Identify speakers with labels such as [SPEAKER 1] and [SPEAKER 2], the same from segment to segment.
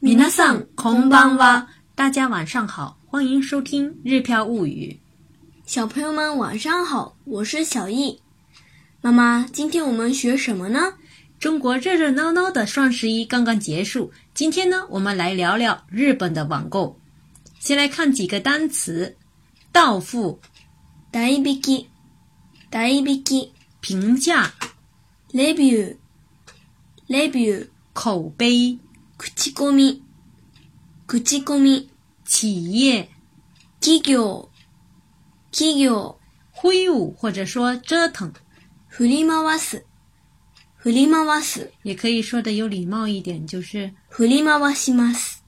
[SPEAKER 1] 米娜桑，空邦哇，大家晚上好，欢迎收听《日飘物语》。
[SPEAKER 2] 小朋友们晚上好，我是小易妈妈。今天我们学什么呢？
[SPEAKER 1] 中国热热闹闹的双十一刚刚结束，今天呢，我们来聊聊日本的网购。先来看几个单词：到付（
[SPEAKER 2] 代引き）、代引き
[SPEAKER 1] 评价（
[SPEAKER 2] レビュー）、レビュー
[SPEAKER 1] 口碑。
[SPEAKER 2] 口コミ，口コミ
[SPEAKER 1] 企业，
[SPEAKER 2] 企業、企业
[SPEAKER 1] 忽悠，或者说折腾，
[SPEAKER 2] 振り回す，振り回す，
[SPEAKER 1] 也可以说的有礼貌一点就是
[SPEAKER 2] 振り回します，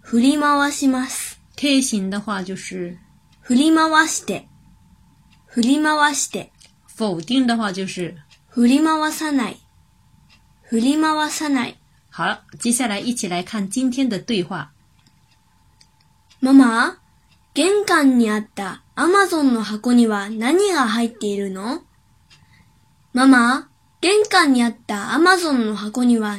[SPEAKER 2] 振り回します。
[SPEAKER 1] 贴形的话就是
[SPEAKER 2] 振り回して，振り回して。
[SPEAKER 1] 否定的话就是
[SPEAKER 2] 振り回さない，振り回さない。
[SPEAKER 1] 好，接下来一起来看今天的对话。
[SPEAKER 2] 妈妈，玄关里阿塔亚马逊的盒子里是啥？妈妈，玄关里阿塔亚马逊的盒子里是啥？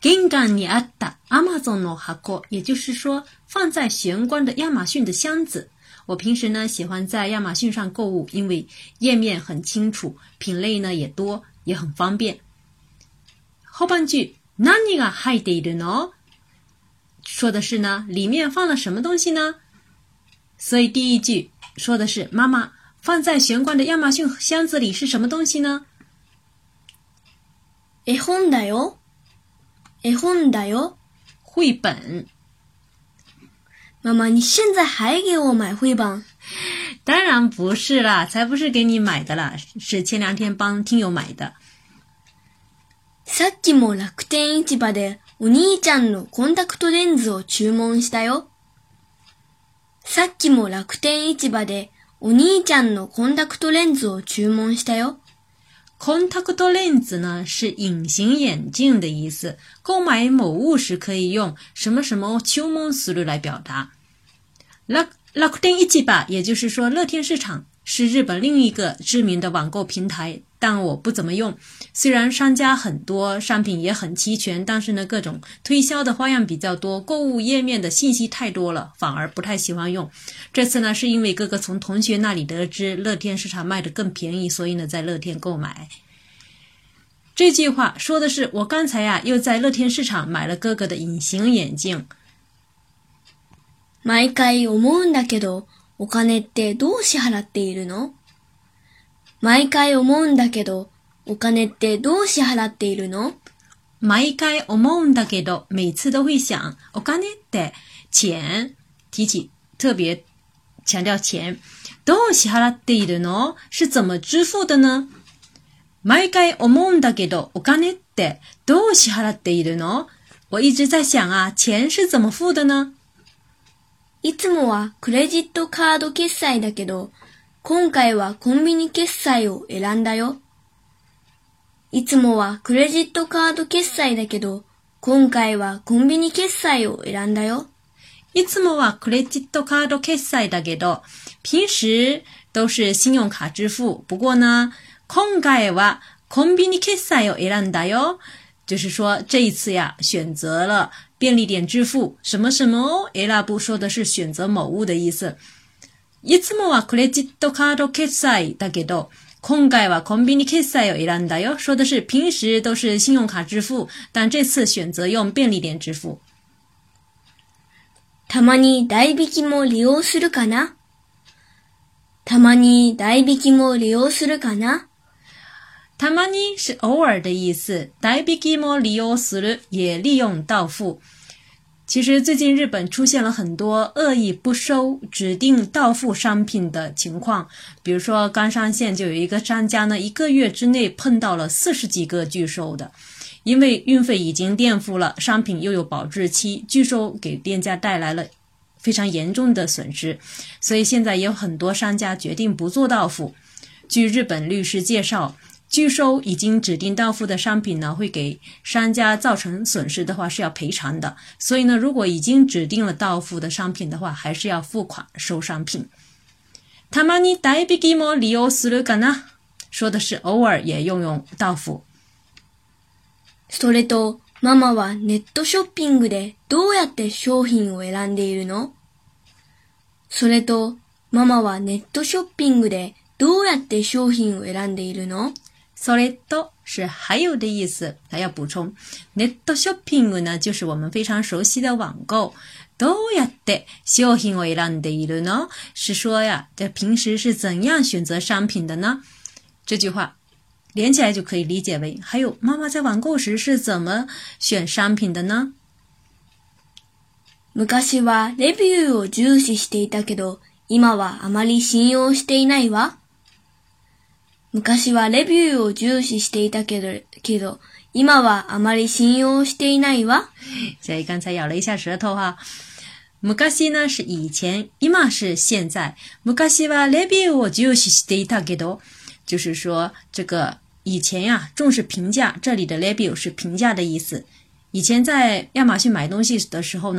[SPEAKER 1] 玄关里阿塔亚马逊的盒，也就是说放在玄关的亚马逊的箱子。我平时呢喜欢在亚马逊上购物，因为页面很清楚，品类呢也多，也很方便。后半句“ナニが入っているの？”说的是呢，里面放了什么东西呢？所以第一句说的是妈妈放在玄关的亚马逊箱子里是什么东西呢？
[SPEAKER 2] え本だよ、え本だよ，
[SPEAKER 1] 绘本。
[SPEAKER 2] 妈妈，你现在还给我买绘本？
[SPEAKER 1] 当然不是啦，才不是给你买的啦，是前两天帮听友买的。
[SPEAKER 2] さっきも楽天市場でお兄ちゃんのコンタクトレンズを注文したよ。さっきも楽天市場でお兄ちゃんのコンタクトレンズを注文したよ。
[SPEAKER 1] コンタクトレンズ呢是隐形眼镜的意思，購買某物时可以用什么什么注文する来表达。楽楽天市場，也就是说乐天市场，是日本另一个知名的网购平台。但我不怎么用，虽然商家很多，商品也很齐全，但是呢，各种推销的花样比较多，购物页面的信息太多了，反而不太喜欢用。这次呢，是因为哥哥从同学那里得知乐天市场卖的更便宜，所以呢，在乐天购买。这句话说的是我刚才呀，又在乐天市场买了哥哥的隐形眼镜。
[SPEAKER 2] 毎回思うんだけど、お金ってどう支払っているの？毎回思うんだけど、お金ってどう支払っているの
[SPEAKER 1] 毎回思うんだけど、每次都会想、お金って钱、提起、特別、强调钱。どう支払っているの是怎么支付的呢毎回思うんだけど、お金ってどう支払っているの我一直在想啊、钱是怎么付的呢
[SPEAKER 2] いつもはクレジットカード決済だけど、今回はコンビニ決済を選んだよ。いつもはクレジットカード決済だけど、今回はコンビニ決済を選んだよ。
[SPEAKER 1] いつもはクレジットカード決済だけど、平時都是信用卡支付。不过呢，今回はコンビニ決済を選んだよ。就是说这一次呀，选择了便利点支付。什么什么哦，e l 说的是选择某物的意思。いつもはクレジットカード決済だけど、今回はコンビニ決済を選んだよ。说的是平时都是信用卡支付，但这次选择用便利店支付。
[SPEAKER 2] たまに代引きも利用するかなたまに代引きも利用するかな
[SPEAKER 1] たまに是偶尔的意思。代引きも利用する也利用到付。其实最近日本出现了很多恶意不收指定到付商品的情况，比如说冈山县就有一个商家呢，一个月之内碰到了四十几个拒收的，因为运费已经垫付了，商品又有保质期，拒收给店家带来了非常严重的损失，所以现在也有很多商家决定不做到付。据日本律师介绍。拒收已经指定到付的商品呢，会给商家造成损失的话是要赔偿的。所以呢，如果已经指定了到付的商品的话，还是要付款收商品。他说的是偶尔也用用到付。
[SPEAKER 2] 妈妈在购物时，如何选择商品？
[SPEAKER 1] sorry，多是还有的意思，还要补充。netto s h o p 呢，就是我们非常熟悉的网购。どうやってショッピングをやるの？是说呀，这平时是怎样选择商品的呢？这句话连起来就可以理解为：还有妈妈在网购时是怎么选商品的呢？
[SPEAKER 2] 昔はレビュー重視していたけど、今はあまり信用していないわ。昔はレビューを重視して是是けど、现在是现在。昔是是以前，现い是现在。
[SPEAKER 1] 昔是是以前，现在是现在。昔是是以前，昔是是以前，今在是现在。昔はレ以前，ーを重視して是たけど，现在是现在。昔以前，现在是是是以前，现在是是是以前，以前，在是现在。昔是是以前，现在是现在。昔是是以前，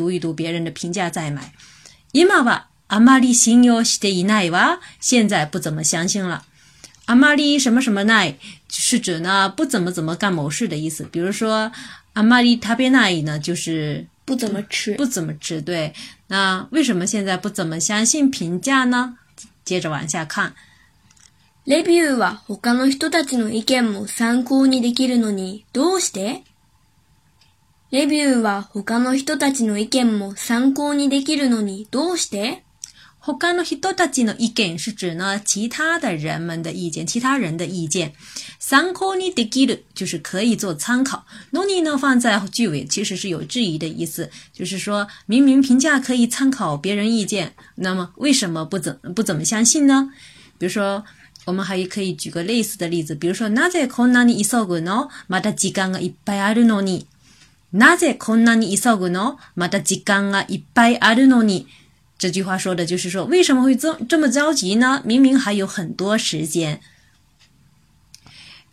[SPEAKER 1] 在是现在。买。是是以前，现在是现在。昔是是以现在是现在。昔是是是现在。あまり什么什么ない是指呢不怎么怎么干某事的意思。比如说あまり食べない呢就是
[SPEAKER 2] 不怎么吃，
[SPEAKER 1] 不怎么吃。对，那为什么现在不怎么相信评价呢？接着往下看。
[SPEAKER 2] レビューは他の人たちの意見も参考にできるのに、どうしてレビューは他の人たちの意見も参考にできるのに、どうして
[SPEAKER 1] 他の人の意見是指呢其他的人们的意见，其他人的意见。参考にできる就是可以做参考。のに呢放在句尾其实是有质疑的意思，就是说明明评价可以参考别人意见，那么为什么不怎不怎么相信呢？比如说，我们还可以举个类似的例子，比如说なぜこんなに急ぐの？また時間がいっぱいあるのに。なぜこんなに急ぐの？また時間がいっぱいあるのに。这句话说的就是说，为什么会这这么着急呢？明明还有很多时间。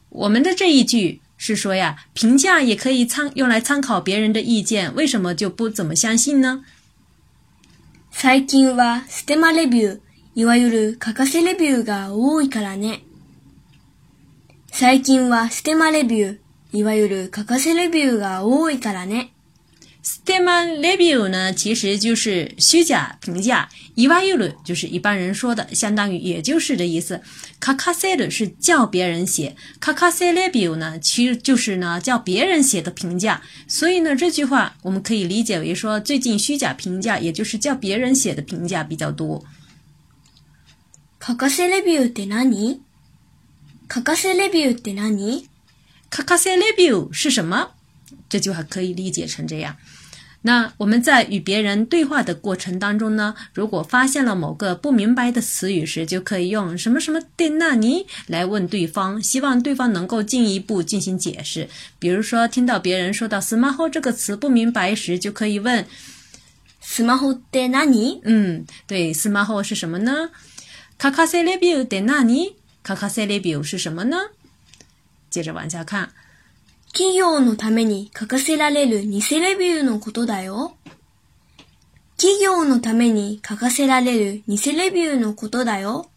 [SPEAKER 1] 我们的这一句是说呀，评价也可以参用来参考别人的意见，为什么就不怎么相信呢？
[SPEAKER 2] 最近はステマレビュー、いわゆるかせレビューが多いからね。最近はステマレビュー、いわゆるかせレビューが多いからね。
[SPEAKER 1] s t a e m e n review 呢，其实就是虚假评价，一歪一捋，就是一般人说的，相当于也就是的意思。卡卡塞的是叫别人写，卡卡塞 review 呢，其实就是呢叫别人写的评价。所以呢这句话我们可以理解为说最近虚假评价，也就是叫别人写的评价比较多。
[SPEAKER 2] 卡卡塞 review って何？卡卡塞 review って何？
[SPEAKER 1] 卡卡塞 review 是什么？这句话可以理解成这样。那我们在与别人对话的过程当中呢，如果发现了某个不明白的词语时，就可以用什么什么的那尼来问对方，希望对方能够进一步进行解释。比如说，听到别人说到 s m a 这个词不明白时，就可以问
[SPEAKER 2] smaho 对那尼。
[SPEAKER 1] 嗯，对 s m a 是什么呢卡卡西 a 比 e l 对那尼卡卡西 a 比 e 是什么呢？接着往下看。
[SPEAKER 2] 企業のために書かせられる偽レビューのことだよ。企業のために書かせられる偽レビューのことだよ。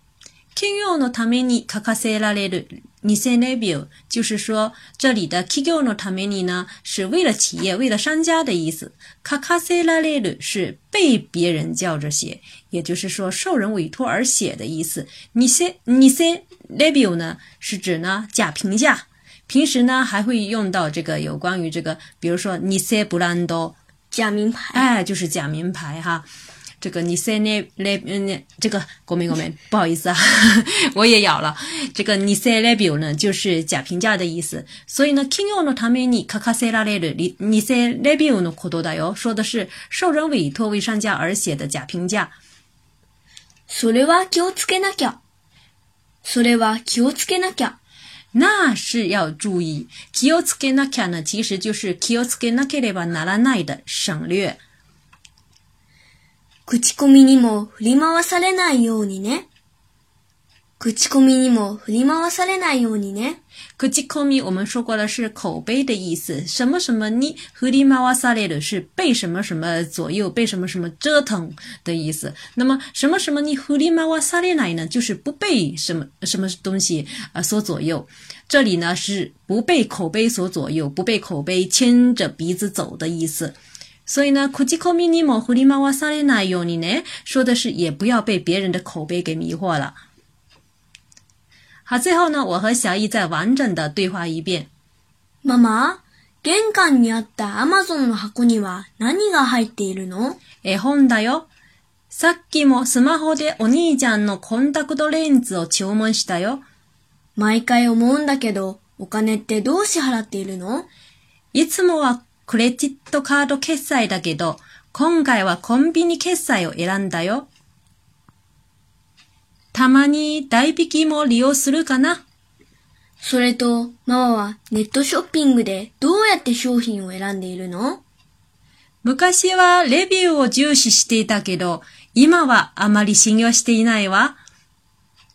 [SPEAKER 1] 企業のために書かせられる偽レビュー，就是说这里的企業のために呢，是为了企业、为了商家的意思。書かせられる是被别人叫着写，也就是说受人委托而写的意思。偽偽レビュー呢，是指呢假评价。平时呢还会用到这个有关于这个，比如说你塞布兰多
[SPEAKER 2] 假名牌，
[SPEAKER 1] 哎，就是假名牌哈。这个你塞那那嗯，这个国民国民，不好意思啊，我也咬了。这个你塞那表呢，就是假评价的意思。所以呢，企业のために書かせられるニセレビューのことだよ，说的是受人委托为商家而写的假评价。
[SPEAKER 2] それは気をつけなきゃ。それは気をつけなきゃ。
[SPEAKER 1] 那是要注意。気をつけなきゃな、其实就是気をつけなければならないで、省略。
[SPEAKER 2] 口コミにも振り回されないようにね。口コミにも振り回されないようにね。
[SPEAKER 1] 口コミ我们说过的是口碑的意思，什么什么你振り回される是被什么什么左右，被什么什么折腾的意思。那么什么什么你振り回されない呢？就是不被什么什么东西啊所左右。这里呢是不被口碑所左右，不被口碑牵着鼻子走的意思。所以呢，口コミ咪も莫り回さ哇な列那うに呢，说的是也不要被别人的口碑给迷惑了。好，最后呢，我和小易再完整的对话一遍。
[SPEAKER 2] ママ、玄関にあったアマゾンの箱には何が入っているの
[SPEAKER 1] 絵本だよ。さっきもスマホでお兄ちゃんのコンタクトレンズを注文したよ。
[SPEAKER 2] 毎回思うんだけど、お金ってどう支払っているの
[SPEAKER 1] いつもはクレジットカード決済だけど、今回はコンビニ決済を選んだよ。たまに代引きも利用するかな。
[SPEAKER 2] それと、ママはネットショッピングでどうやって商品を選んでいるの
[SPEAKER 1] 昔はレビューを重視していたけど、今はあまり信用していないわ。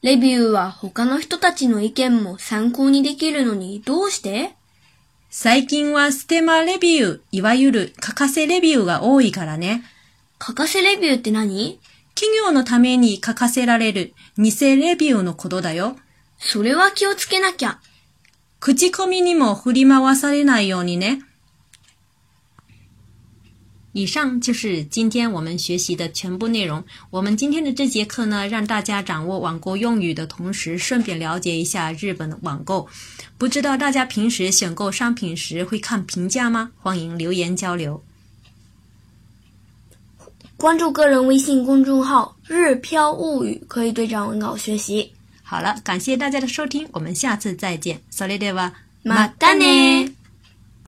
[SPEAKER 2] レビューは他の人たちの意見も参考にできるのにどうして
[SPEAKER 1] 最近はステマレビュー、いわゆる欠かせレビューが多いからね。
[SPEAKER 2] 欠かせレビューって何
[SPEAKER 1] 企業のために欠かせられる偽レビューのことだよ。
[SPEAKER 2] それは気をつけなきゃ。
[SPEAKER 1] 口コミにも振り回されないようにね。以上就是今天我们学习的全部内容。我们今天的这节课呢，让大家掌握网购用语的同时，顺便了解一下日本网购。不知道大家平时选购商品时会看评价吗？欢迎留言交流。
[SPEAKER 2] 关注个人微信公众号“日飘物语”，可以对照文稿学习。
[SPEAKER 1] 好了，感谢大家的收听，我们下次再见。それでは、
[SPEAKER 2] またね。